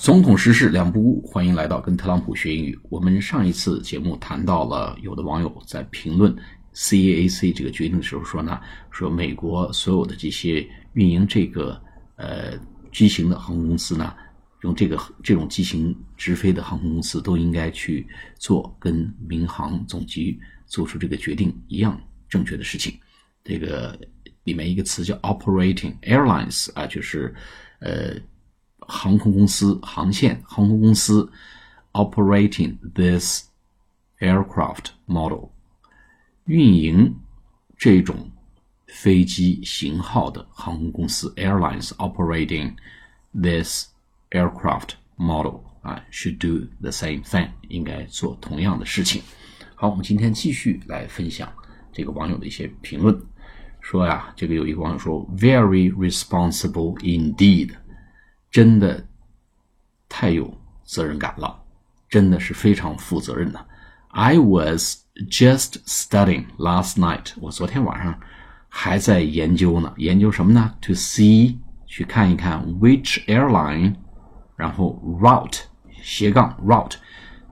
总统时事两不误，欢迎来到跟特朗普学英语。我们上一次节目谈到了，有的网友在评论 CAAC 这个决定的时候说呢，说美国所有的这些运营这个呃机型的航空公司呢，用这个这种机型直飞的航空公司都应该去做跟民航总局做出这个决定一样正确的事情。这个里面一个词叫 operating airlines 啊，就是呃。航空公司、航线、航空公司 operating this aircraft model 运营这种飞机型号的航空公司 airlines operating this aircraft model 啊 should do the same thing 应该做同样的事情。好，我们今天继续来分享这个网友的一些评论，说呀，这个有一个网友说 very responsible indeed。真的太有责任感了，真的是非常负责任的。I was just studying last night。我昨天晚上还在研究呢，研究什么呢？To see 去看一看 which airline，然后 route 斜杠 route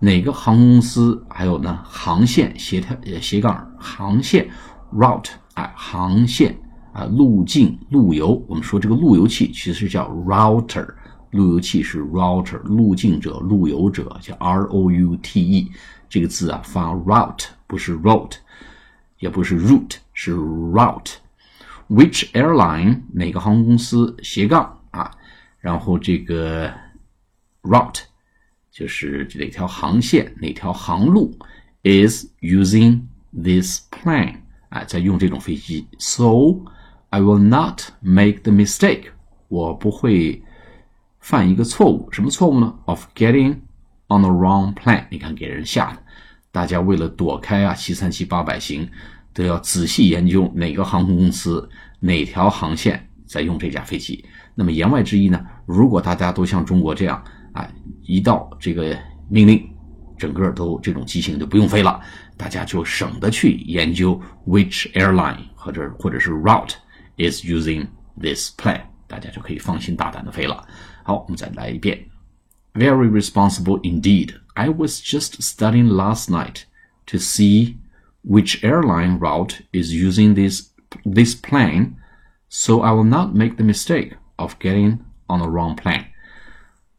哪个航空公司，还有呢航线斜条斜杠航线 route 啊航线。啊，路径路由，我们说这个路由器其实叫 router，路由器是 router，路径者、路由者叫 R O U T E，这个字啊发 route，不是 route，也不是 root，是 route。Which airline 哪个航空公司斜杠啊？然后这个 route 就是哪条航线、哪条航路 is using this plane 啊，在用这种飞机，so。I will not make the mistake，我不会犯一个错误，什么错误呢？Of getting on the wrong plane，你看给人吓的，大家为了躲开啊七三七八百型，都要仔细研究哪个航空公司哪条航线在用这架飞机。那么言外之意呢，如果大家都像中国这样啊，一到这个命令，整个都这种机型就不用飞了，大家就省得去研究 which airline 或者或者是 route。is using this plan，大家就可以放心大胆的飞了。好，我们再来一遍。Very responsible indeed. I was just studying last night to see which airline route is using this this plane, so I will not make the mistake of getting on the wrong plane.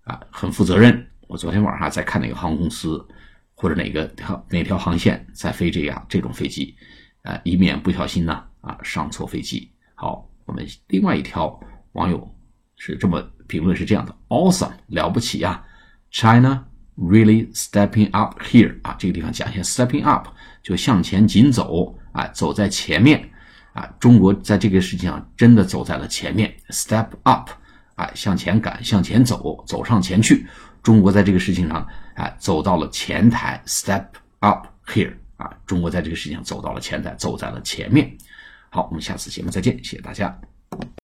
啊，很负责任。我昨天晚上在看哪个航空公司或者哪个条哪条航线在飞这样这种飞机，啊，以免不小心呢啊上错飞机。 我们另外一条网友是这么评论，是这样的：Awesome，了不起啊！China really stepping up here 啊，这个地方讲一下 stepping up 就向前紧走啊，走在前面啊。中国在这个事情上真的走在了前面，step up 啊，向前赶，向前走，走上前去。中国在这个事情上啊，走到了前台，step up here 啊，中国在这个事情上走到了前台，走在了前面。好，我们下次节目再见，谢谢大家。